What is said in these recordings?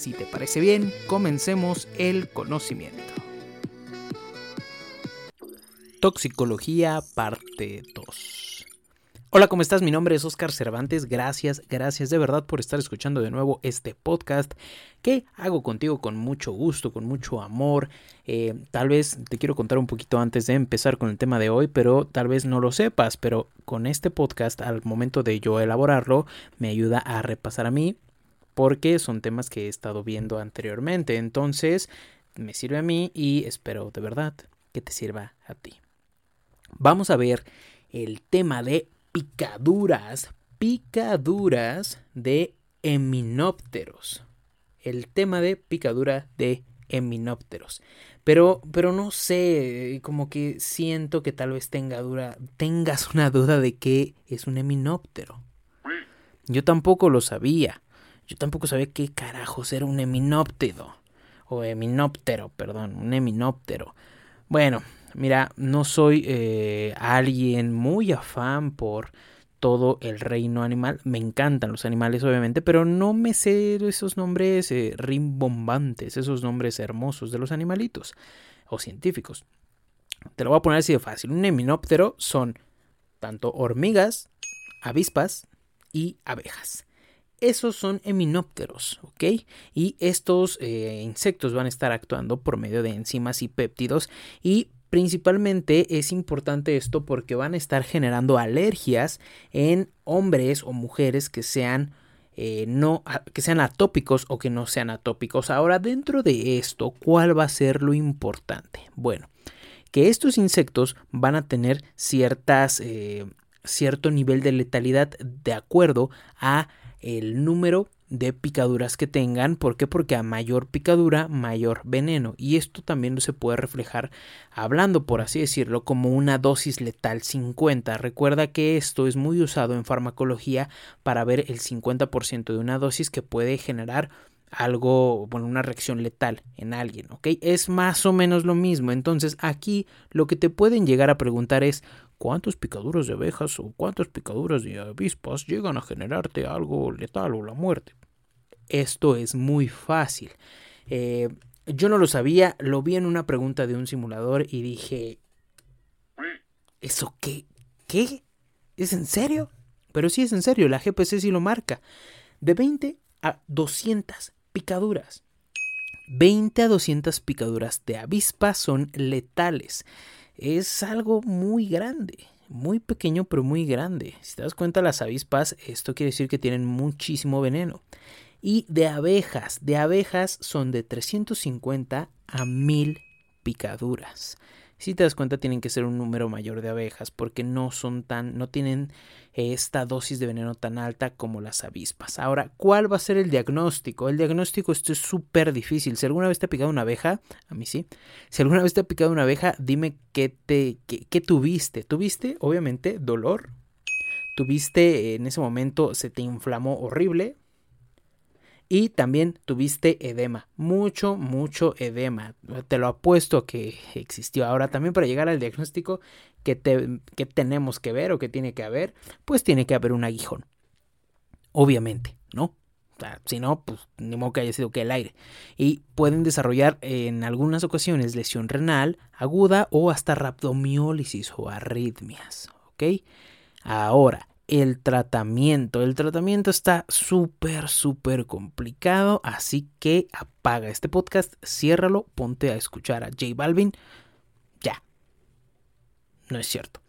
Si te parece bien, comencemos el conocimiento. Toxicología parte 2. Hola, ¿cómo estás? Mi nombre es Oscar Cervantes. Gracias, gracias de verdad por estar escuchando de nuevo este podcast que hago contigo con mucho gusto, con mucho amor. Eh, tal vez te quiero contar un poquito antes de empezar con el tema de hoy, pero tal vez no lo sepas, pero con este podcast al momento de yo elaborarlo me ayuda a repasar a mí porque son temas que he estado viendo anteriormente. Entonces, me sirve a mí y espero de verdad que te sirva a ti. Vamos a ver el tema de picaduras, picaduras de eminópteros. El tema de picadura de eminópteros. Pero, pero no sé, como que siento que tal vez tenga dura, tengas una duda de qué es un eminóptero. Yo tampoco lo sabía. Yo tampoco sabía qué carajos era un eminóptero. O eminóptero, perdón, un eminóptero. Bueno, Mira, no soy eh, alguien muy afán por todo el reino animal. Me encantan los animales, obviamente, pero no me sé esos nombres eh, rimbombantes, esos nombres hermosos de los animalitos o científicos. Te lo voy a poner así de fácil. Un eminóptero son tanto hormigas, avispas y abejas. Esos son eminópteros, ¿ok? Y estos eh, insectos van a estar actuando por medio de enzimas y péptidos y Principalmente es importante esto porque van a estar generando alergias en hombres o mujeres que sean eh, no que sean atópicos o que no sean atópicos. Ahora, dentro de esto, ¿cuál va a ser lo importante? Bueno, que estos insectos van a tener ciertas eh, cierto nivel de letalidad de acuerdo a el número de picaduras que tengan. ¿Por qué? Porque a mayor picadura, mayor veneno. Y esto también se puede reflejar hablando, por así decirlo, como una dosis letal 50. Recuerda que esto es muy usado en farmacología para ver el 50% de una dosis que puede generar algo, bueno, una reacción letal en alguien, ¿ok? Es más o menos lo mismo. Entonces aquí lo que te pueden llegar a preguntar es cuántas picaduras de abejas o cuántas picaduras de avispas llegan a generarte algo letal o la muerte. Esto es muy fácil. Eh, yo no lo sabía, lo vi en una pregunta de un simulador y dije, ¿Eso qué? ¿Qué? ¿Es en serio? Pero sí es en serio, la GPC sí lo marca. De 20 a 200 picaduras. 20 a 200 picaduras de avispa son letales. Es algo muy grande, muy pequeño pero muy grande. Si te das cuenta las avispas, esto quiere decir que tienen muchísimo veneno. Y de abejas, de abejas son de 350 a 1000 picaduras. Si te das cuenta, tienen que ser un número mayor de abejas porque no son tan, no tienen esta dosis de veneno tan alta como las avispas. Ahora, ¿cuál va a ser el diagnóstico? El diagnóstico esto es súper difícil. Si alguna vez te ha picado una abeja, a mí sí. Si alguna vez te ha picado una abeja, dime qué te, qué tuviste. ¿Tuviste, obviamente, dolor? ¿Tuviste en ese momento, se te inflamó horrible? Y también tuviste edema, mucho, mucho edema. Te lo apuesto que existió. Ahora también para llegar al diagnóstico que, tenemos que ver o que tiene que haber, pues tiene que haber un aguijón. Obviamente, ¿no? si no, pues ni modo que haya sido que el aire. Y pueden desarrollar en algunas ocasiones lesión renal aguda o hasta rhabdomiólisis o arritmias. ¿Ok? Ahora, el tratamiento. El tratamiento está súper, súper complicado, así que apaga este podcast, ciérralo, ponte a escuchar a J Balvin. Ya. No es cierto.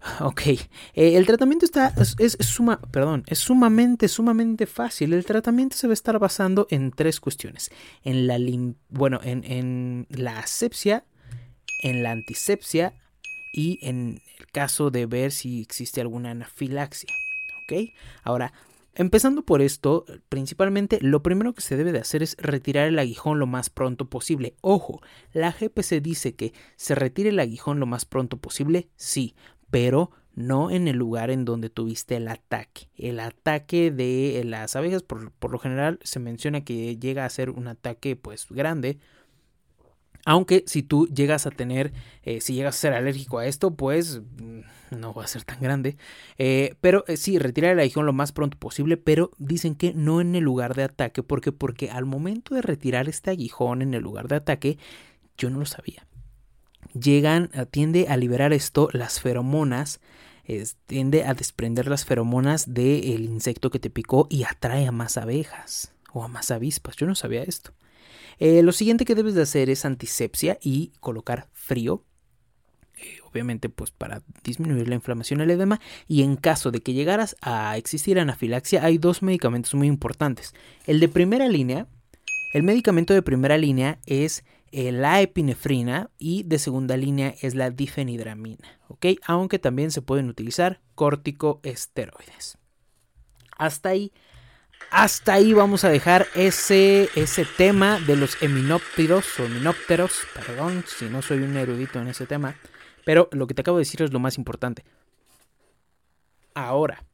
Ok, eh, el tratamiento está, es, suma, perdón, es sumamente, sumamente fácil. El tratamiento se va a estar basando en tres cuestiones. En la, bueno, en, en la asepsia, en la antisepsia y en el caso de ver si existe alguna anafilaxia. ¿Ok? Ahora, empezando por esto, principalmente lo primero que se debe de hacer es retirar el aguijón lo más pronto posible. Ojo, la GPC dice que se retire el aguijón lo más pronto posible, sí, pero no en el lugar en donde tuviste el ataque. El ataque de las abejas, por, por lo general, se menciona que llega a ser un ataque pues grande, aunque si tú llegas a tener, eh, si llegas a ser alérgico a esto, pues mm, no va a ser tan grande. Eh, pero eh, sí, retirar el aguijón lo más pronto posible, pero dicen que no en el lugar de ataque. ¿Por qué? Porque al momento de retirar este aguijón en el lugar de ataque, yo no lo sabía. Llegan, tiende a liberar esto las feromonas, tiende a desprender las feromonas del insecto que te picó y atrae a más abejas o a más avispas. Yo no sabía esto. Eh, lo siguiente que debes de hacer es antisepsia y colocar frío. Eh, obviamente pues para disminuir la inflamación y el edema y en caso de que llegaras a existir anafilaxia hay dos medicamentos muy importantes. El de primera línea, el medicamento de primera línea es eh, la epinefrina y de segunda línea es la difenidramina, ¿ok? Aunque también se pueden utilizar corticoesteroides. Hasta ahí hasta ahí vamos a dejar ese, ese tema de los eminópteros o eminópteros. Perdón si no soy un erudito en ese tema. Pero lo que te acabo de decir es lo más importante. Ahora,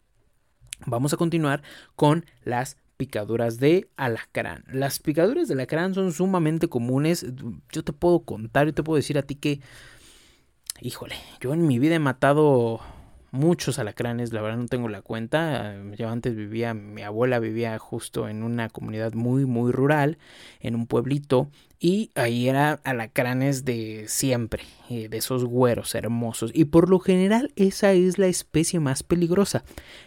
vamos a continuar con las picaduras de alacrán. Las picaduras de alacrán son sumamente comunes. Yo te puedo contar, yo te puedo decir a ti que, híjole, yo en mi vida he matado muchos alacranes, la verdad no tengo la cuenta. Yo antes vivía, mi abuela vivía justo en una comunidad muy, muy rural, en un pueblito, y ahí era alacranes de siempre, eh, de esos güeros hermosos. Y por lo general esa es la especie más peligrosa,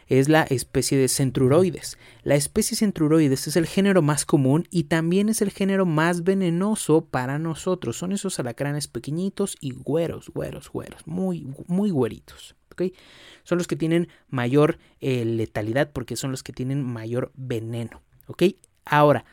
es la especie de centruroides. La especie centruroides es el género más común y también es el género más venenoso para nosotros. Son esos alacranes pequeñitos y güeros, güeros, güeros, muy, muy güeritos. Son los que tienen mayor eh, letalidad porque son los que tienen mayor veneno. Ahora,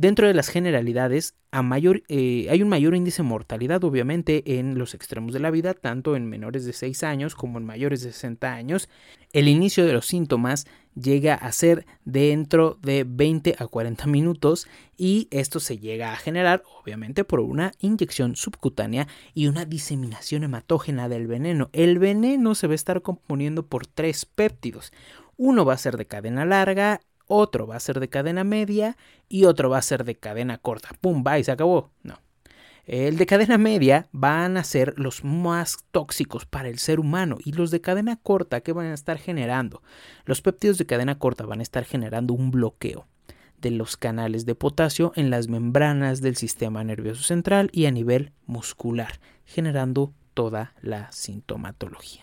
Dentro de las generalidades, eh, hay un mayor índice de mortalidad, obviamente, en los extremos de la vida, tanto en menores de 6 años como en mayores de 60 años. El inicio de los síntomas llega a ser dentro de 20 a 40 minutos y esto se llega a generar, obviamente, por una inyección subcutánea y una diseminación hematógena del veneno. El veneno se va a estar componiendo por tres péptidos. Uno va a ser de cadena larga, otro va a ser de cadena media y otro va a ser de cadena corta. ¡Pum! Va y se acabó. No. El de cadena media van a ser los más tóxicos para el ser humano y los de cadena corta que van a estar generando. Los péptidos de cadena corta van a estar generando un bloqueo de los canales de potasio en las membranas del sistema nervioso central y a nivel muscular, generando toda la sintomatología.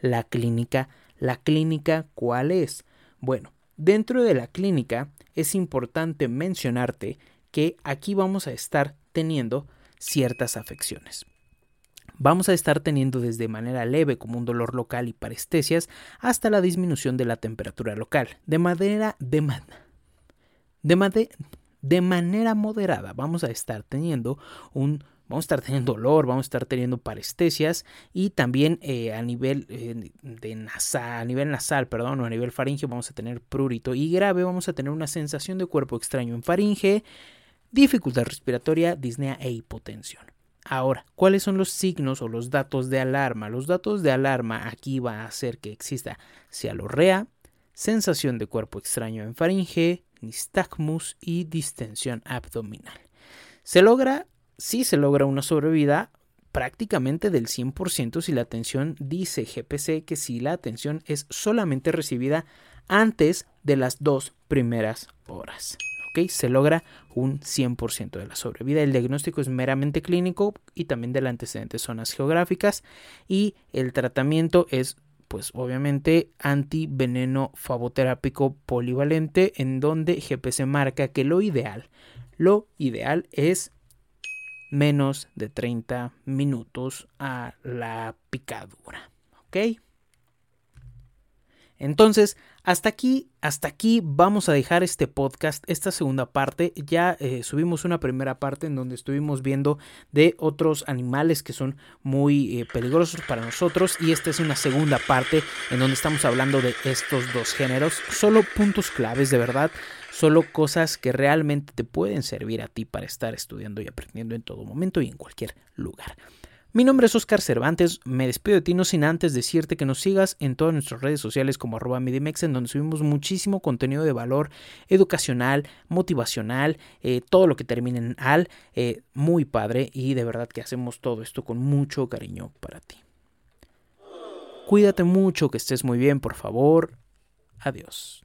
la clínica. ¿La clínica cuál es? Bueno, dentro de la clínica es importante mencionarte que aquí vamos a estar teniendo ciertas afecciones. Vamos a estar teniendo desde manera leve como un dolor local y parestesias hasta la disminución de la temperatura local. De manera de, de, de manera moderada vamos a estar teniendo un vamos a estar teniendo dolor, vamos a estar teniendo parestesias y también eh, a nivel eh, de nasal, a nivel nasal, perdón, o a nivel faringe vamos a tener prurito y grave, vamos a tener una sensación de cuerpo extraño en faringe, dificultad respiratoria, disnea e hipotensión. Ahora, ¿cuáles son los signos o los datos de alarma? Los datos de alarma aquí va a hacer que exista cialorrea, sensación de cuerpo extraño en faringe, nistagmus y distensión abdominal. Se logra, sí se logra una sobrevida prácticamente del 100% si la atención dice GPC que si la atención es solamente recibida antes de las dos primeras horas. Se logra un 100% de la sobrevida. El diagnóstico es meramente clínico y también de la antecedentes zonas geográficas y el tratamiento es pues obviamente antiveneno favoterápico polivalente en donde GPC marca que lo ideal, lo ideal es menos de 30 minutos a la picadura, ¿ok? Entonces, hasta aquí, hasta aquí vamos a dejar este podcast, esta segunda parte. Ya eh, subimos una primera parte en donde estuvimos viendo de otros animales que son muy eh, peligrosos para nosotros y esta es una segunda parte en donde estamos hablando de estos dos géneros. Solo puntos claves de verdad, solo cosas que realmente te pueden servir a ti para estar estudiando y aprendiendo en todo momento y en cualquier lugar. Mi nombre es Oscar Cervantes, me despido de ti no sin antes decirte que nos sigas en todas nuestras redes sociales como arroba Medimex, en donde subimos muchísimo contenido de valor educacional, motivacional, eh, todo lo que termine en al, eh, muy padre y de verdad que hacemos todo esto con mucho cariño para ti. Cuídate mucho, que estés muy bien, por favor. Adiós.